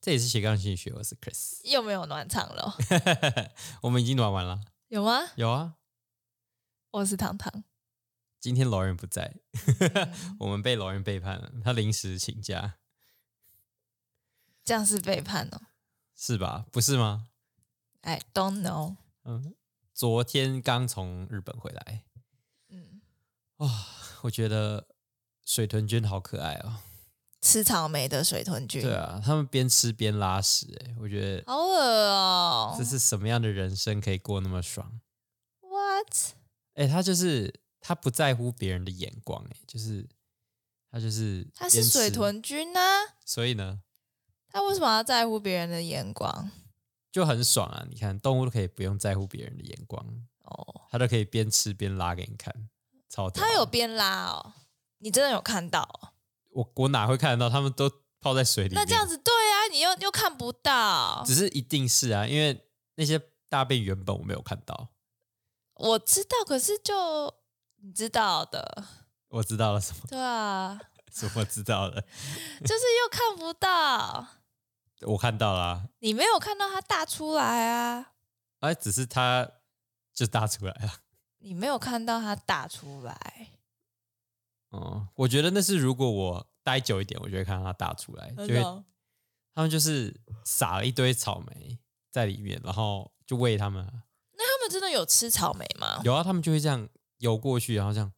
这也是斜杠心理学，我是 Chris，又没有暖场了，我们已经暖完了。有吗？有啊，我是糖糖，今天老人不在，嗯 我们被老人背叛了，他临时请假，这样是背叛哦。是吧？不是吗？I don't know。嗯，昨天刚从日本回来，嗯，我觉得水豚君好可爱哦。吃草莓的水豚菌，对啊，他们边吃边拉屎，哎，我觉得好恶哦。这是什么样的人生可以过那么爽？What？哎，他就是他不在乎别人的眼光，哎，就是他就是他是水，豚菌啊，所以呢他为什么要在乎别人的眼光？就很爽啊！你看动物都可以不用在乎别人的眼光，哦，他都可以边吃边拉给你看，超屌它有边拉哦，你真的有看到哦？我我哪会看得到？他们都泡在水里面，那这样子对啊，你又又看不到。只是一定是啊，因为那些大便原本我没有看到，我知道，可是就你知道的，我知道了什么？对啊，什么知道了？就是又看不到，我看到了、啊，你没有看到它大出来啊，哎，只是它就大出来了。你没有看到它大出来，哦、我觉得那是如果我待久一点，我就会看到它大出来，就会哦他们就是撒了一堆草莓在里面，然后就喂他们那。他们真的有吃草莓吗？有啊，他们就会这样游过去，然后这样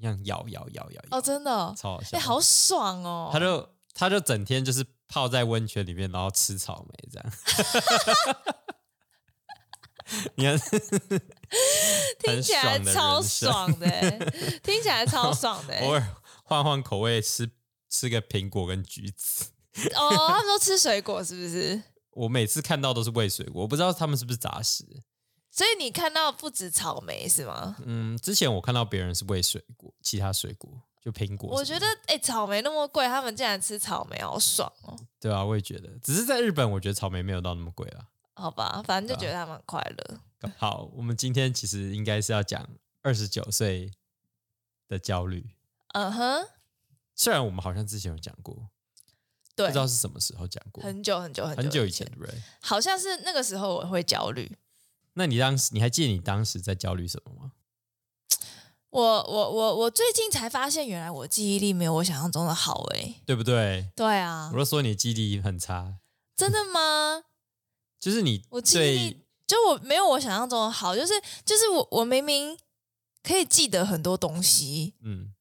这样摇摇摇摇摇，哦，真的哦，超好笑。哎、好爽哦！他就他就整天就是泡在温泉里面，然后吃草莓这样。你看，听起来超爽的欸，听起来超爽的欸。偶尔换换口味，吃吃个苹果跟橘子。哦，他们都吃水果是不是？我每次看到都是喂水果，我不知道他们是不是杂食。所以你看到不止草莓是吗？嗯，之前我看到别人是喂水果，其他水果就苹果。我觉得哎、草莓那么贵，他们竟然吃草莓，好爽哦！对啊，我也觉得，只是在日本，我觉得草莓没有到那么贵啦。好吧，反正就觉得他们很快乐。好，我们今天其实应该是要讲二十九岁的焦虑，嗯哼，虽然我们好像之前有讲过，对不知，道是什么时候讲过，很久很久很很久以以前对不对？好像是那个时候我会焦虑。那你当时你还记得你当时在焦虑什么吗？我我我我最近才发现，原来我记忆力没有我想象中的好诶。对不对？对啊我，都说你记忆力很差，真的吗？就是你我记忆力就我没有我想象中的好，就是就是我我明明可以记得很多东西，嗯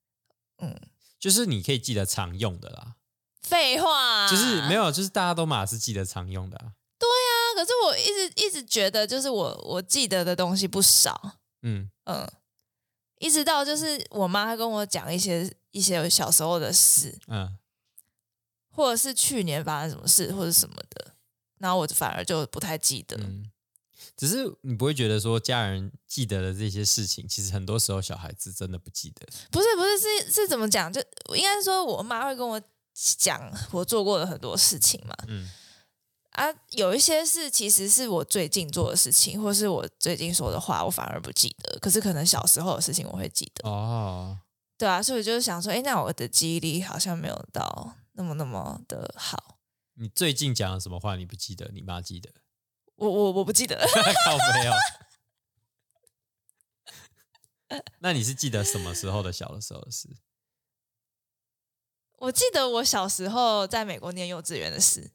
嗯，就是你可以记得常用的啦，废话，就是。没有有，就是大家都马是记得常用的、啊，啊。可是我一直一直觉得，就是我我记得的东西不少，嗯。嗯，一直到就是我妈跟我讲一些一些小时候的事，嗯，或者是去年发生什么事或者什么的，然后我反而就不太记得。嗯，只是你不会觉得说家人记得的这些事情，其实很多时候小孩子真的不记得。不是不是是是怎么讲？就应该说，我妈会跟我讲我做过的很多事情嘛。嗯啊，有一些事其实是我最近做的事情，或是我最近说的话，我反而不记得。可是可能小时候的事情我会记得，哦，对啊，所以我就是想说，哎，那我的记忆力好像没有到那么那么的好。你最近讲了什么话你不记得？你妈记得？我我我不记得，靠没有？那你是记得什么时候的小的时候的事？我记得我小时候在美国念幼稚园的事。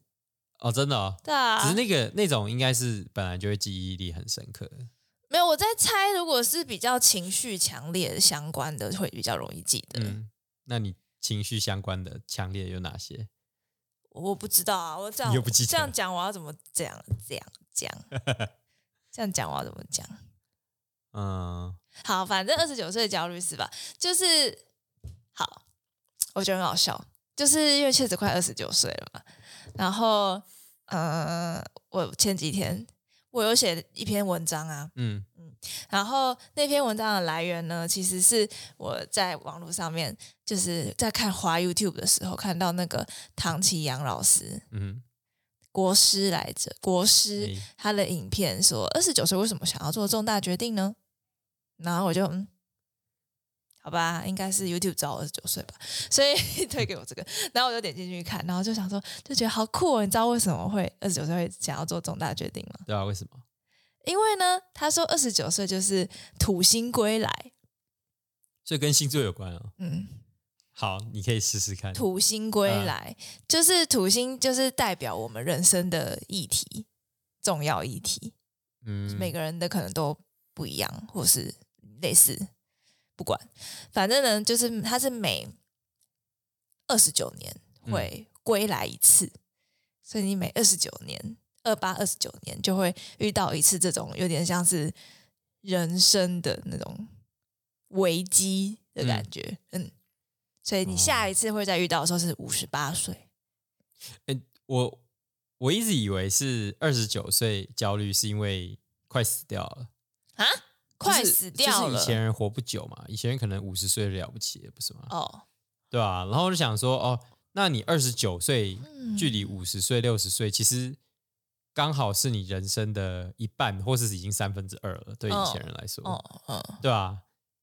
哦，真的哦。对啊，只是那个那种应该是本来就会记忆力很深刻。没有我在猜，如果是比较情绪强烈相关的，会比较容易记得。嗯，那你情绪相关的强烈有哪些？我不知道啊，我这样不这样讲，我要怎么这样这样讲？这样讲我要怎么讲？嗯好，反正二十九岁的焦虑是吧？就是好，我觉得很好笑，就是因为确实快二十九岁了嘛。然后，呃，我前几天我有写一篇文章啊，嗯然后那篇文章的来源呢，其实是我在网络上面就是在看华 YouTube 的时候看到那个唐奇阳老师嗯，国师来着，国师诶他的影片说二十九岁为什么想要做重大决定呢？然后我就嗯，好吧，应该是 YouTube 找我二十九岁吧，所以 推给我这个，然后我就点进去看，然后就想说，就觉得好酷哦！你知道为什么会二十九岁会想要做重大决定吗？对啊，为什么？因为呢，他说二十九岁就是土星归来，所以跟星座有关啊。嗯，好，你可以试试看。土星归来、就是土星，就是代表我们人生的议题，重要议题。嗯，每个人的可能都不一样，或是类似，不管，反正呢，就是它是每二十九年会归来一次，所以你每二十九年，二八二十九年就会遇到一次这种有点像是人生的那种危机的感觉，嗯，所以你下一次会再遇到的时候是五十八岁，诶我我一直以为是二十九岁焦虑是因为快死掉了，啊，快死掉了，就是以前人活不久嘛，以前人可能五十岁了不起了，不是吗？哦，对啊，然后我就想说，哦，那你二十九岁，嗯。距离五十岁、六十岁，其实刚好是你人生的一半，或是已经三分之二了。对以前人来说，哦，嗯，对啊，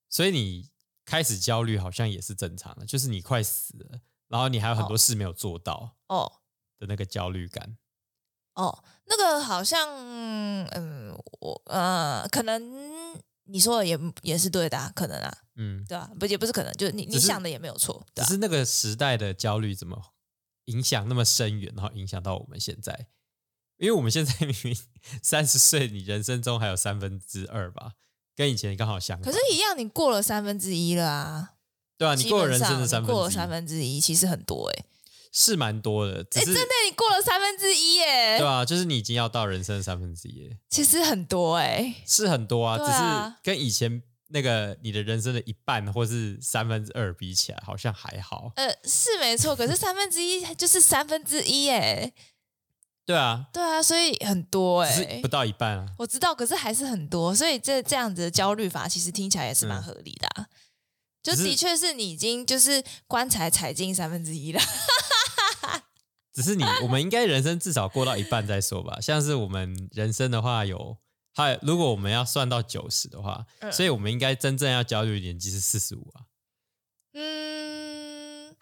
所以你开始焦虑好像也是正常的，就是你快死了，然后你还有很多事没有做到哦。的那个焦虑感。哦，那个好像，嗯，我呃，可能你说的也也是对的、啊，可能啊，嗯，对吧、不也不是可能，就是你你想的也没有错，只是那个时代的焦虑怎么影响那么深远，然后影响到我们现在。因为我们现在 明明三十岁，你人生中还有三分之二吧，跟以前刚好相反。可是，一样，你过了三分之一了啊，对啊，你基过了人生的三分过了三分之一，其实很多哎、是蛮多的，只哎、是真的，你过了三分之一耶，对啊，就是你已经要到人生的三分之一了，其实很多哎、是很多啊，对只啊是跟以前那个你的人生的一半或是三分之二比起来，好像还好。呃，是没错，可是三分之一就是三分之一哎，对啊，对啊，所以很多哎、只是不到一半啊。我知道，可是还是很多，所以这这样子的焦虑法，其实听起来也是蛮合理的、啊。就嗯只是的确是你已经就是棺材踩进三分之一了，只是你，我们应该人生至少过到一半再说吧。像是我们人生的话有，还如果我们要算到九十的话，嗯所以我们应该真正要焦虑的年纪是四十五啊。嗯，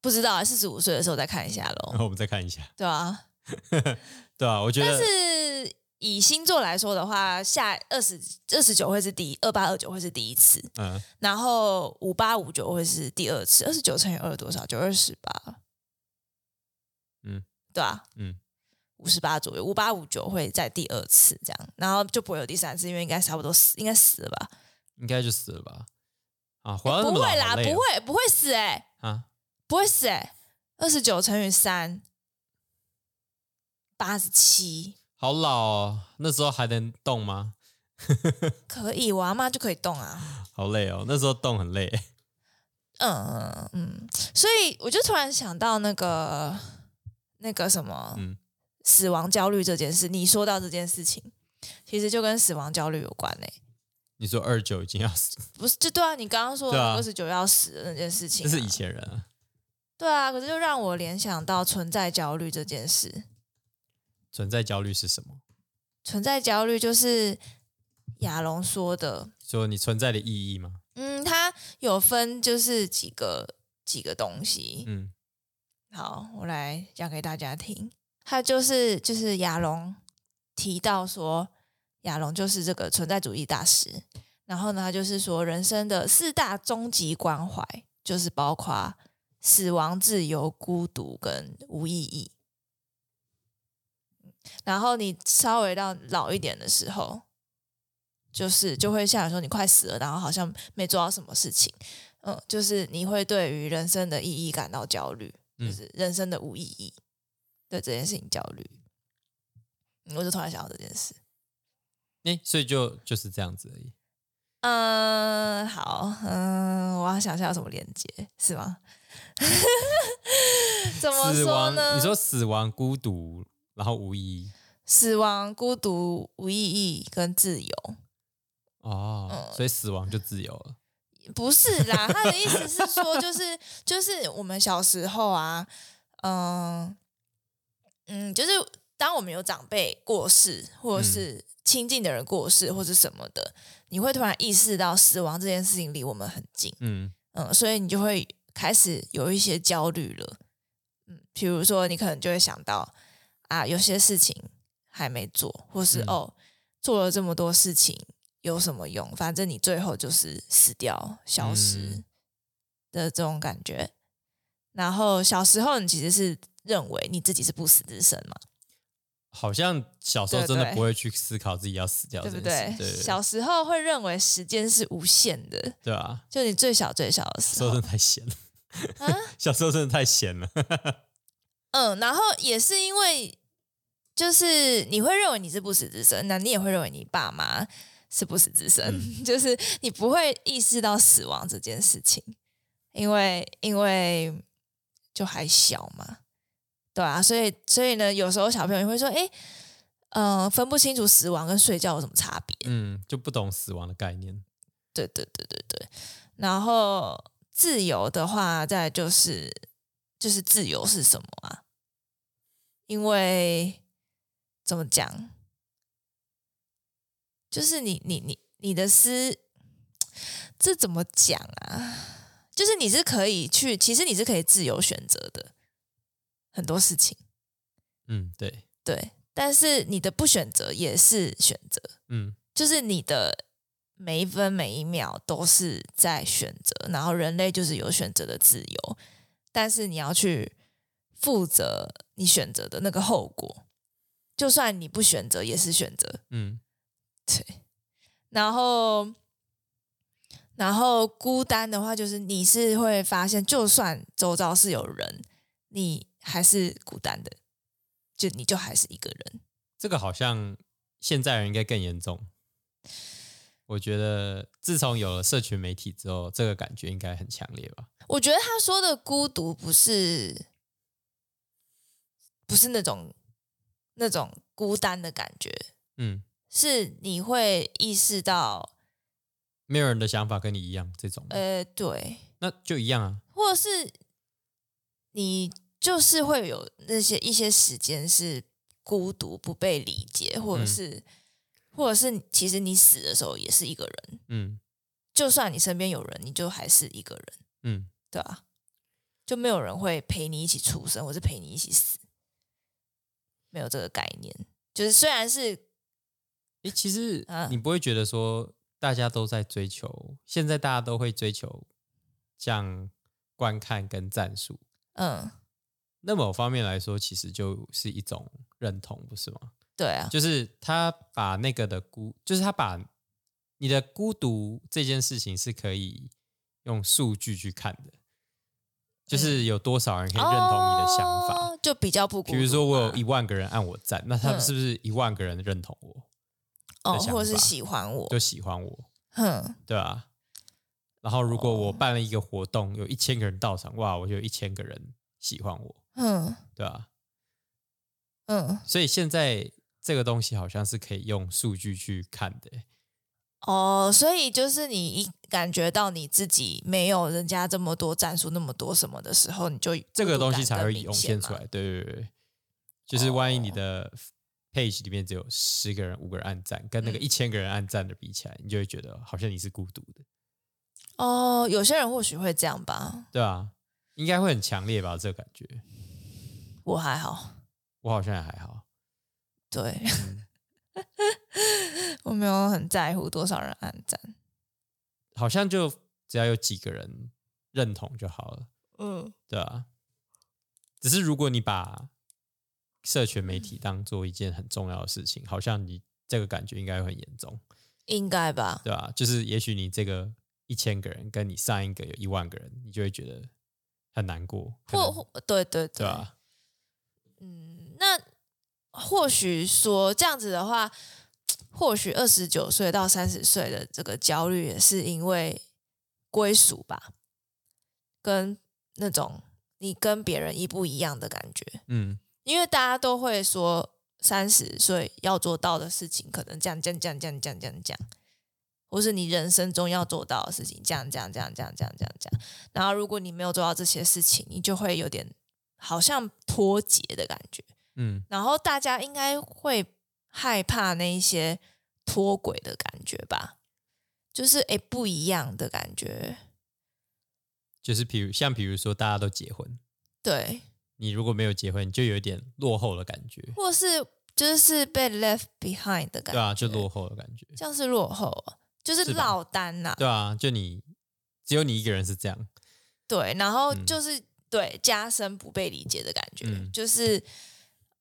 不知道，四十五岁的时候再看一下然喽，后 我们再看一下，对啊。对啊，我觉但得是以星座来说的话，下二十二十九会是第一，二八二九会是第一次，嗯，然后五八五九会是第二次，二十九乘以二多少？九二十八，嗯，对啊，嗯，五十八左右，五八五九会在第二次这样，然后就不会有第三次，因为应该差不多死，应该死了吧？应该就死了吧？啊，不会啦，不会，不会死哎、啊！不会死哎、二十九乘以三，八十七，好老哦，那时候还能动吗？可以，我阿妈就可以动啊。好累哦，那时候动很累。嗯嗯，所以我就突然想到那个那个什么，嗯死亡焦虑这件事。你说到这件事情，其实就跟死亡焦虑有关呢、你说二九已经要死，不是，就对啊，你刚刚说二十九要死的那件事情、啊，这是以前人啊。对啊，可是就让我联想到存在焦虑这件事。存在焦虑是什么？存在焦虑就是亚龙说的，说你存在的意义吗？嗯，它有分就是几个几个东西。嗯好，我来讲给大家听。它就是就是亚龙提到说，亚龙就是这个存在主义大师。然后呢，他就是说人生的四大终极关怀，就是包括死亡、自由、孤独跟无意义。然后你稍微到老一点的时候，就是就会像你说你快死了，然后好像没做到什么事情，嗯，就是你会对于人生的意义感到焦虑，就嗯是人生的无意义，对这件事情焦虑。嗯我就突然想到这件事。诶，所以就就是这样子而已。嗯，好，嗯，我要想一下有什么连接，是吗？怎么说死亡，呢？你说死亡、孤独，然后无意义。死亡、孤独、无意义跟自由，哦，嗯所以死亡就自由了。不是啦，他的意思是说，就是就是我们小时候啊，嗯嗯，就是当我们有长辈过世，或者是亲近的人过世，或者什么的，你会突然意识到死亡这件事情离我们很近，嗯。嗯，所以你就会开始有一些焦虑了，嗯，比如说你可能就会想到啊，有些事情还没做，或是、嗯哦，做了这么多事情有什么用？反正你最后就是死掉、消失嗯的这种感觉。然后小时候你其实是认为你自己是不死之身嘛，好像小时候真的不会去思考自己要死掉对不对？对对小时候会认为时间是无限的，对啊，就你最小最小的时候小时候真，的太闲了，啊 小时候真的太闲了，嗯，然后也是因为，就是你会认为你是不死之身，那你也会认为你爸妈是不死之身，嗯 就是你不会意识到死亡这件事情，因为因为就还小嘛，对啊，所以所以呢，有时候小朋友也会说，哎，呃，分不清楚死亡跟睡觉有什么差别，嗯，就不懂死亡的概念，对对对对对。然后自由的话，再就是就是自由是什么啊？因为怎么讲，就是你你你你的思，这怎么讲啊？就是你是可以去，其实你是可以自由选择的很多事情，嗯，对，对。但是你的不选择也是选择，嗯就是你的每一分每一秒都是在选择，然后人类就是有选择的自由，但是你要去负责你选择的那个后果，就算你不选择也是选择，嗯对。然后，然后孤单的话，就是你是会发现，就算周遭是有人，你还是孤单的，就你就还是一个人。这个好像现在人应该更严重。我觉得自从有了社群媒体之后，这个感觉应该很强烈吧？我觉得他说的孤独不是不是那种那种孤单的感觉，嗯，是你会意识到，没有人的想法跟你一样，这种，呃，对，那就一样啊。或者是你就是会有那些一些时间是孤独、不被理解，或者嗯。是、或者是其实你死的时候也是一个人，嗯。就算你身边有人，你就还是一个人，嗯，对啊，就没有人会陪你一起出生，或是陪你一起死，没有这个概念。就是虽然是诶，其实啊你不会觉得说大家都在追求，现在大家都会追求像观看跟战术，嗯，那某方面来说，其实就是一种认同，不是吗？对啊，就是他把那个的孤，就是他把你的孤独这件事情是可以用数据去看的，就是有多少人可以认同你的想法。哦就比较不孤独。比如说我有一万个人按我赞，那他们是不是一万个人认同我，哦，或者是喜欢我，就喜欢我，哼，对啊。然后如果我哦办了一个活动，有一千个人到场，哇，我就有一千个人喜欢我，嗯对啊。嗯，所以现在这个东西好像是可以用数据去看的、哦，所以就是你一感觉到你自己没有人家这么多战术那么多什么的时候，你就这个东西才会涌现出来。对对对，就是万一你哦。的 page 里面只有十个人、五个人按赞，跟那个嗯。一千个人按赞的比起来，你就会觉得好像你是孤独的，哦，有些人或许会这样吧，对啊，应该会很强烈吧？这个感觉，我还好，我好像也还好。对，没有很在乎多少人按赞。好像就只要有几个人认同就好了，嗯，对啊。只是如果你把社群媒体当做一件很重要的事情，好像你这个感觉应该会很严重，应该吧？对吧、就是也许你这个一千个人跟你上一个有一万个人，你就会觉得很难过，或或对对对啊那或许说这样子的话，或许二十九岁到三十岁的这个焦虑也是因为归属吧，跟那种你跟别人一不一样的感觉，嗯因为大家都会说三十岁要做到的事情，可能这样这样这样这样这样这样这样。或是你人生中要做到的事情，这样这样这样这样这样这样这样。然后如果你没有做到这些事情，你就会有点好像脱节的感觉，嗯，然后大家应该会害怕那一些脱轨的感觉吧，就是诶不一样的感觉，就是比如像比如说大家都结婚，对，你如果没有结婚，你就有一点落后的感觉，或是就是被 left behind 的感觉，对啊，就落后的感觉，这样是落后啊，就是落单呐、对啊，就你只有你一个人是这样，对，然后嗯。就是、对加深不被理解的感觉，嗯。就是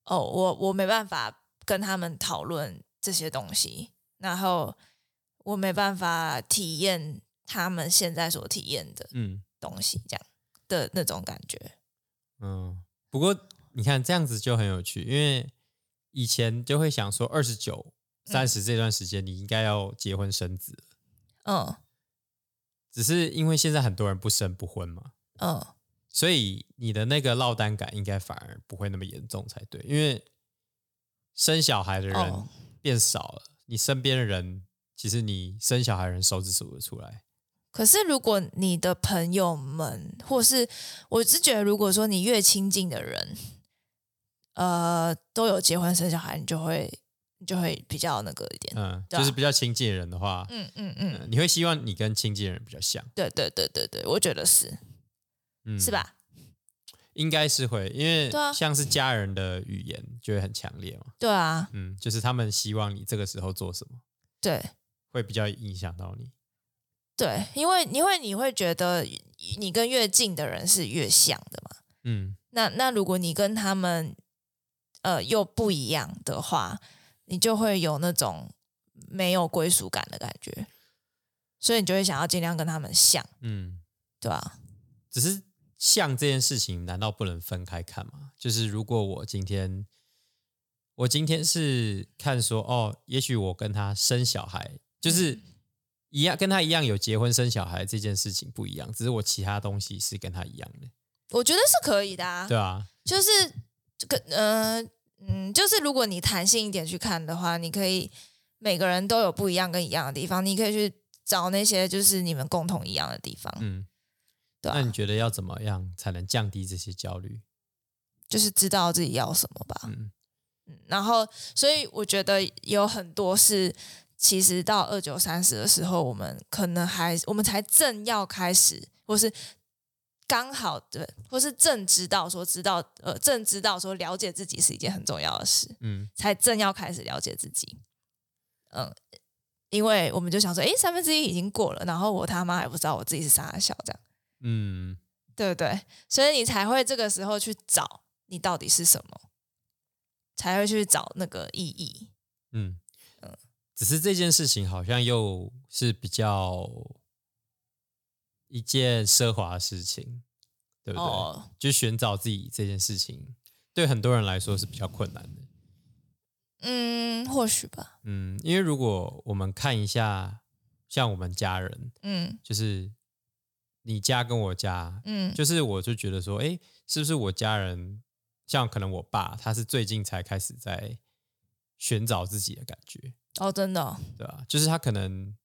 哦，我我没办法跟他们讨论这些东西，然后我没办法体验他们现在所体验的嗯东西，这样的那种感觉。嗯。不过你看这样子就很有趣，因为以前就会想说二十九、三十这段时间你应该要结婚生子，嗯只是因为现在很多人不生不婚嘛，嗯，所以你的那个落单感应该反而不会那么严重才对，因为生小孩的人哦变少了，你身边的人其实你生小孩的人手指数得出来。可是如果你的朋友们，或是我是觉得，如果说你越亲近的人，呃，都有结婚生小孩，你就会你就会比较那个一点。嗯，就是比较亲近的人的话，嗯嗯嗯，嗯，你会希望你跟亲近的人比较像，对对对对对，我觉得是嗯，是？吧？应该是会，因为像是家人的语言就会很强烈嘛，对啊，嗯，就是他们希望你这个时候做什么，对。会比较影响到你。对，因为因为你会觉得你跟越近的人是越像的嘛。嗯。那那如果你跟他们呃又不一样的话，你就会有那种没有归属感的感觉，所以你就会想要尽量跟他们像，嗯，对吧、只是像这件事情，难道不能分开看吗？就是如果我今天，我今天是看说，哦，也许我跟他生小孩，就是。一样，跟他一样有结婚生小孩这件事情不一样，只是我其他东西是跟他一样的，我觉得是可以的啊，对啊，就是这个呃嗯，就是如果你弹性一点去看的话，你可以每个人都有不一样跟一样的地方，你可以去找那些就是你们共同一样的地方，嗯，对啊那你觉得要怎么样才能降低这些焦虑？就是知道自己要什么吧。嗯然后，所以我觉得有很多是，其实到二九三十的时候，我们可能还我们才正要开始，或是刚好对，或是正知道说知道呃正知道说了解自己是一件很重要的事，嗯才正要开始了解自己。嗯，因为我们就想说，哎，三分之一已经过了，然后我他妈还不知道我自己是啥小这样。嗯对不对？所以你才会这个时候去找你到底是什么，才会去找那个意义。嗯，只是这件事情好像又是比较一件奢华的事情，对不对？哦，就寻找自己这件事情，对很多人来说是比较困难的。嗯，或许吧。嗯，因为如果我们看一下，像我们家人，嗯就是你家跟我家，嗯，就是我就觉得说，哎，是不是我家人，像可能我爸，他是最近才开始在寻找自己的感觉，哦，真的哦、对吧？就是他可能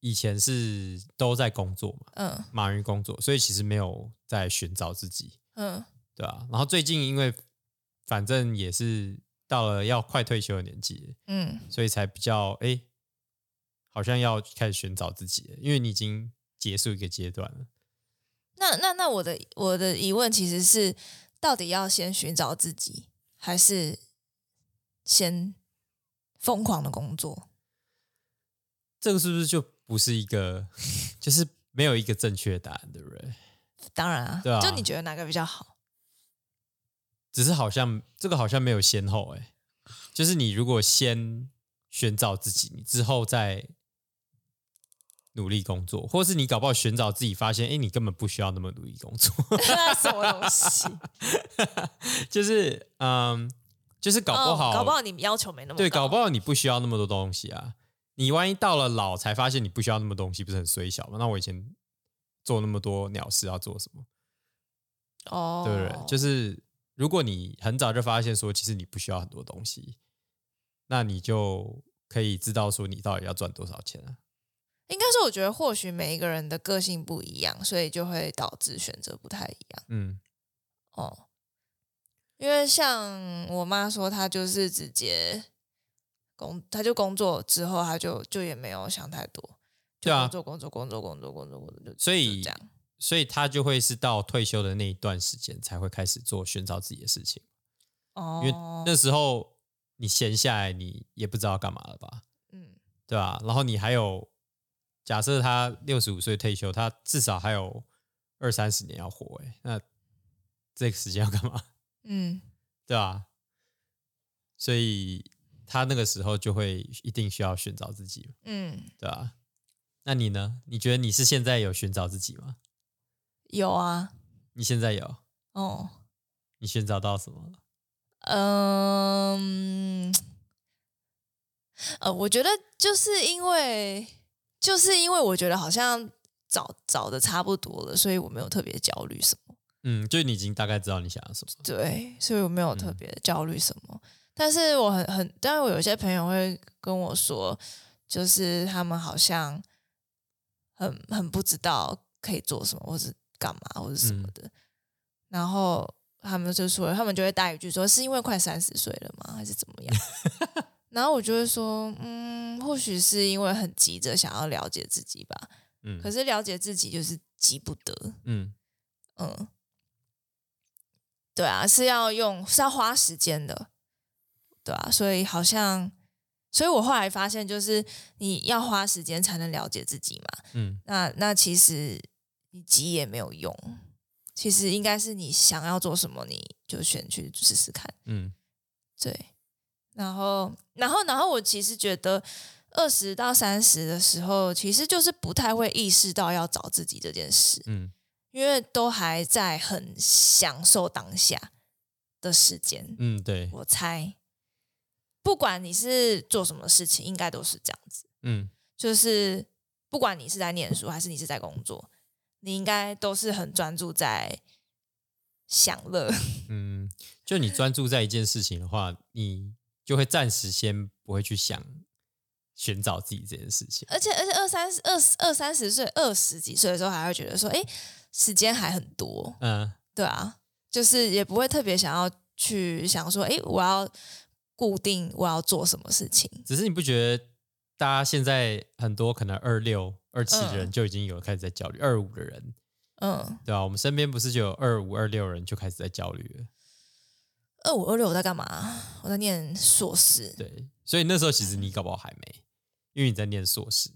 以前是都在工作嘛，嗯忙于工作，所以其实没有在寻找自己，嗯对吧？然后最近因为反正也是到了要快退休的年纪，嗯所以才比较哎，好像要开始寻找自己了，因为你已经结束一个阶段了。那那那我的我的疑问其实是，到底要先寻找自己，还是先疯狂的工作？这个是不是就不是一个，就是没有一个正确答案，对不对？当然啊，对啊就你觉得哪个比较好？只是好像这个好像没有先后，哎，就是你如果先寻找自己，你之后再努力工作，或是你搞不好寻找自己，发现哎，你根本不需要那么努力工作，什么东西？就是嗯，就是搞不好，哦搞不好你要求没那么对，搞不好你不需要那么多东西啊。你万一到了老才发现你不需要那么多东西，不是很衰小吗？那我以前做那么多鸟事要做什么？哦，对不对？就是如果你很早就发现说，其实你不需要很多东西，那你就可以知道说你到底要赚多少钱啊。应该是，我觉得或许每一个人的个性不一样，所以就会导致选择不太一样。嗯，哦，因为像我妈说，她就是直接工，她就工作之后，她就就也没有想太多，就对啊工作工作工作工作工作工作，就所以这样。所以她就会是到退休的那一段时间才会开始做寻找自己的事情，哦，因为那。时候你闲下来，你也不知道干嘛了吧，嗯。对吧、然后你还有，假设他六十五岁退休，他至少还有二三十年要活，哎，那这个时间要干嘛？嗯对吧、所以他那个时候就会一定需要寻找自己，嗯，对吧、那你呢？你觉得你是现在有寻找自己吗？有啊，你现在有？哦，你寻找到什么了？嗯，呃，我觉得就是因为就是因为我觉得好像找找的差不多了，所以我没有特别焦虑什么。嗯，就你已经大概知道你想要什么。对，所以我没有特嗯别焦虑什么。但是我很很，但是我有些朋友会跟我说，就是他们好像很很不知道可以做什么，或是干嘛，或者什么嗯的。然后他们就说，他们就会带一句说，是因为快三十岁了吗，还是怎么样？然后我就会说，嗯，或许是因为很急着想要了解自己吧。嗯可是了解自己就是急不得，嗯嗯，对啊，是要用是要花时间的，对啊，所以好像，所以我后来发现，就是你要花时间才能了解自己嘛。嗯那那其实你急也没有用，其实应该是你想要做什么，你就先去试试看。嗯对，然后，然后，然后，我其实觉得二十到三十的时候，其实就是不太会意识到要找自己这件事。嗯因为都还在很享受当下的时间，嗯，对，我猜，不管你是做什么事情，应该都是这样子。嗯就是不管你是在念书还是你是在工作，你应该都是很专注在享乐。嗯，就你专注在一件事情的话，你就会暂时先不会去想寻找自己这件事情。而且而且二三十二十二三十岁二十几岁的时候，还会觉得说，哎，时间还很多，嗯对啊，就是也不会特别想要去想说，哎，我要固定我要做什么事情。只是你不觉得大家现在很多可能二六、二七的人嗯就已经有开始在焦虑，二五的人，嗯，对啊、我们身边不是就有二五、二六人就开始在焦虑了。二五二六我在干嘛？我在念硕士。对，所以那时候其实你搞不好还没，因为你在念硕士。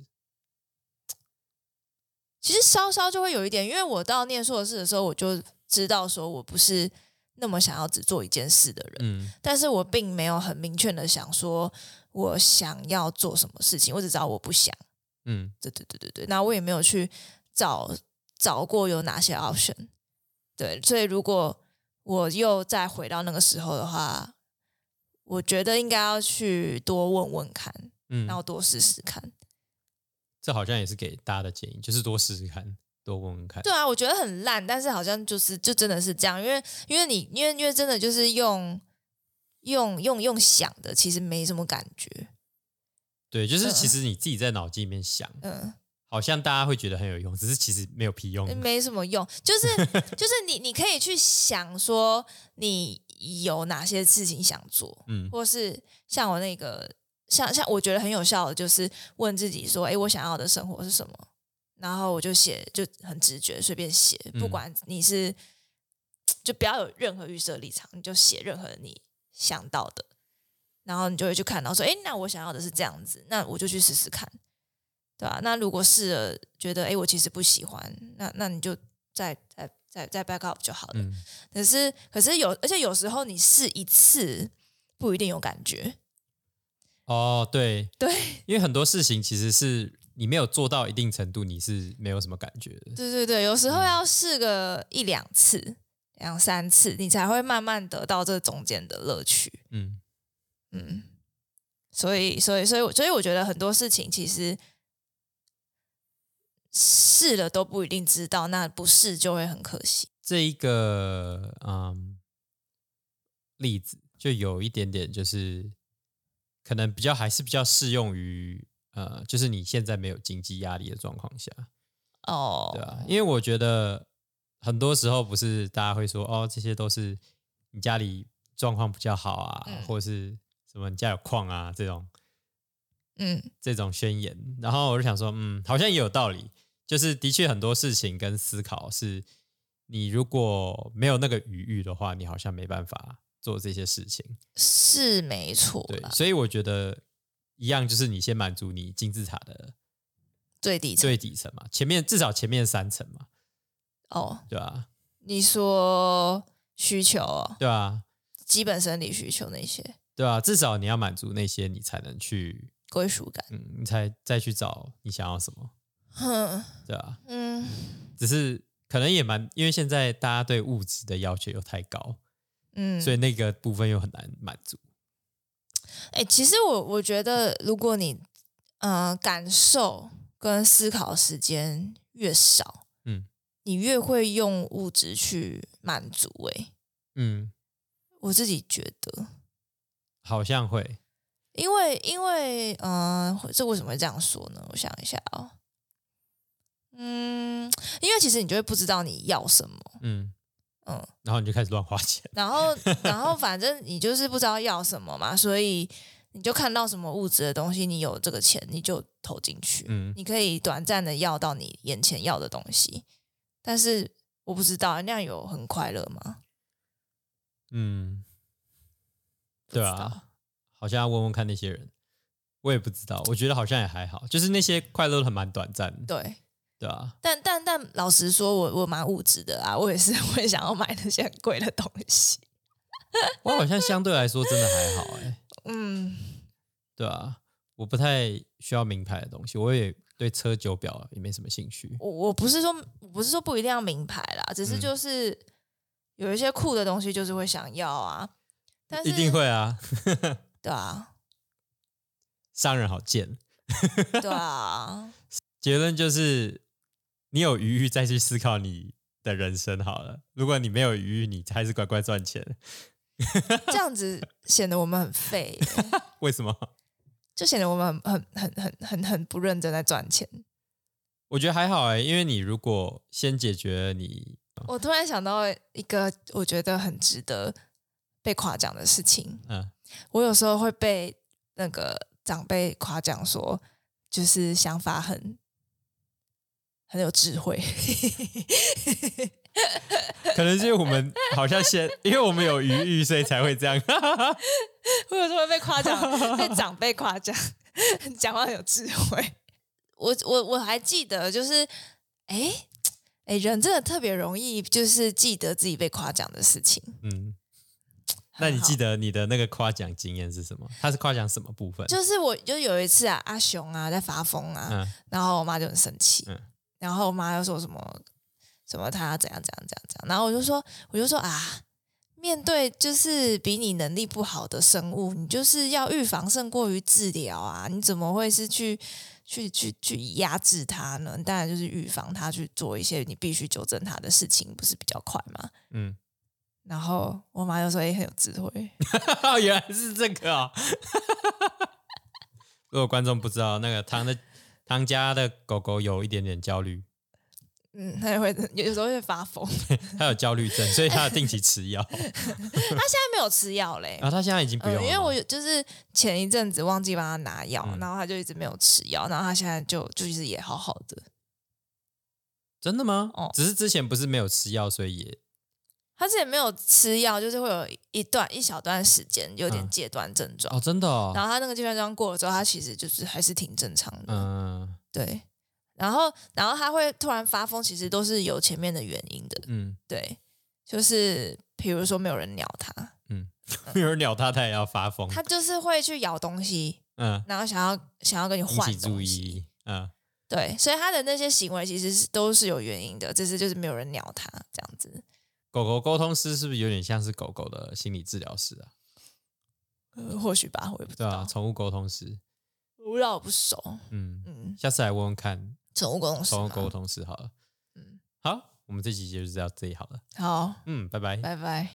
其实稍稍就会有一点，因为我到念硕士的时候，我就知道说我不是那么想要只做一件事的人，嗯但是我并没有很明确的想说我想要做什么事情，我只知道我不想。嗯对对对对对，那我也没有去找找过有哪些 option。对，所以如果我又再回到那个时候的话，我觉得应该要去多问问看，嗯然，后多试试看。这好像也是给大家的建议，就是多试试看，多问问看。对啊，我觉得很烂，但是好像就是就真的是这样，因为因为你因为因为真的就是用用用用想的，其实没什么感觉。对，就是其嗯实你自己在脑筋里面想，嗯，好像大家会觉得很有用，只是其实没有屁用。没什么用，就是就是你你可以去想说你有哪些事情想做，嗯或是像我那个像像我觉得很有效的，就是问自己说，哎，我想要的生活是什么？然后我就写，就很直觉，随便写，不嗯管你是就不要有任何预设立场，你就写任何你想到的，然后你就会去看到说，哎，那我想要的是这样子，那我就去试试看，对吧、那如果试了觉得，哎，我其实不喜欢，那那你就再再再再 back up 就好了。嗯，可是可是有，而且有时候你试一次不一定有感觉，哦，对，对因为很多事情其实是你没有做到一定程度，你是没有什么感觉的。对对对，有时候嗯要试个一两次、两三次，你才会慢慢得到这中间的乐趣。嗯嗯，所以所以所以我所以我觉得很多事情其实试了都不一定知道，那不试就会很可惜。这一个嗯例子就有一点点，就是可能比较还是比较适用于呃，就是你现在没有经济压力的状况下，哦，对啊，因为我觉得很多时候不是大家会说哦，这些都是你家里状况比较好啊，嗯。或者是什么你家有矿啊这种嗯。这种宣言，然后我就想说，嗯，好像也有道理，就是的确很多事情跟思考是，你如果没有那个余裕的话，你好像没办法做这些事情。是没错对，所以我觉得一样，就是你先满足你金字塔的最底层最底层嘛，前面至少前面三层嘛，哦。对啊、你说需求哦，对啊，基本生理需求那些对啊，至少你要满足那些，你才能去，归属感，嗯，你才再去找你想要什么，哼，对啊，嗯。只是可能也蛮，因为现在大家对物质的要求又太高，嗯，所以那个部分又很难满足。哎、其实我我觉得，如果你嗯、呃感受跟思考的时间越少，嗯。你越会用物质去满足、哎，嗯，我自己觉得，好像会，因为因为嗯、呃这为什么会这样说呢？我想一下哦，嗯，因为其实你就会不知道你要什么，嗯，嗯，然后你就开始乱花钱，然后然后反正你就是不知道要什么嘛，所以你就看到什么物质的东西，你有这个钱你就投进去，嗯。你可以短暂的要到你眼前要的东西，但是我不知道那样有很快乐吗？嗯，对啊，好像要问问看那些人，我也不知道，我觉得好像也还好，就是那些快乐都很蛮短暂的，对，对啊，但但但老实说，我我蛮物质的啊，我也是 会想要买那些很贵的东西。我好像相对来说真的还好、哎，嗯，对啊，我不太需要名牌的东西，我也对车酒表也没什么兴趣，我我不是说我不是说不一定要名牌啦，只是嗯。就是有一些酷的东西就是会想要啊，但是一定会啊，对啊，商人好贱。对啊，结论就是，你有余裕再去思考你的人生好了。如果你没有余裕，你还是乖乖赚钱。这样子显得我们很废耶，为什么？就显得我们很很很很很很不认真在赚钱。我觉得还好哎、因为你如果先解决你，我突然想到一个我觉得很值得被夸奖的事情，嗯，我有时候会被那个长辈夸奖说，就是想法很很有智慧。可能是因为我们好像先，因为我们有余裕，所以才会这样。我有时候会被夸奖，被长辈夸奖，讲话很有智慧。我我我还记得，就是哎哎，人真的特别容易，就是记得自己被夸奖的事情。嗯，那你记得你的那个夸奖经验是什么？他是夸奖什么部分？就是我就有一次啊，阿雄啊在发疯啊，嗯然后我妈就很生气，嗯然后我妈又说什么什么她怎样怎样怎样怎样，然后我就说我就说啊，面对就是比你能力不好的生物，你就是要预防胜过于治疗啊，你怎么会是去去去去压制它呢？当然就是预防它去做一些你必须纠正它的事情，不是比较快吗？嗯，然后我妈就说：“也、很有智慧。原来是这个啊、如果观众不知道，那个汤的汤家的狗狗有一点点焦虑，”嗯，它也会 有时候会发疯。它有焦虑症，所以它要定期吃药。它现在没有吃药嘞，然后它现在已经不用嗯，了吗、因为我有就是前一阵子忘记帮它拿药，嗯然后它就一直没有吃药，然后它现在就就是也好好的。真的吗？哦只是之前不是没有吃药，所以也他之前没有吃药，就是会有一段一小段时间有点嗯。戒断症状，哦，真的哦，然后他那个戒断症状过了之后，他其实就是还是挺正常的，嗯。对。然后，然后他会突然发疯，其实都是有前面的原因的，嗯。对，就是比如说没有人鸟他，嗯，没有人鸟他，他也要发疯。他就是会去咬东西，嗯，然后想要想要跟你换起注东西，意。嗯，对，所以他的那些行为其实是都是有原因的，只是就是没有人鸟他这样子。狗狗沟通师是不是有点像是狗狗的心理治疗师啊？呃，或许吧，我也不知道，对啊，宠物沟通师。我不知道我不熟。嗯，嗯，下次来问问看宠物沟通师吗，宠物沟通师好了。嗯，好，我们这集就是到这里好了。好，嗯，拜拜。拜拜。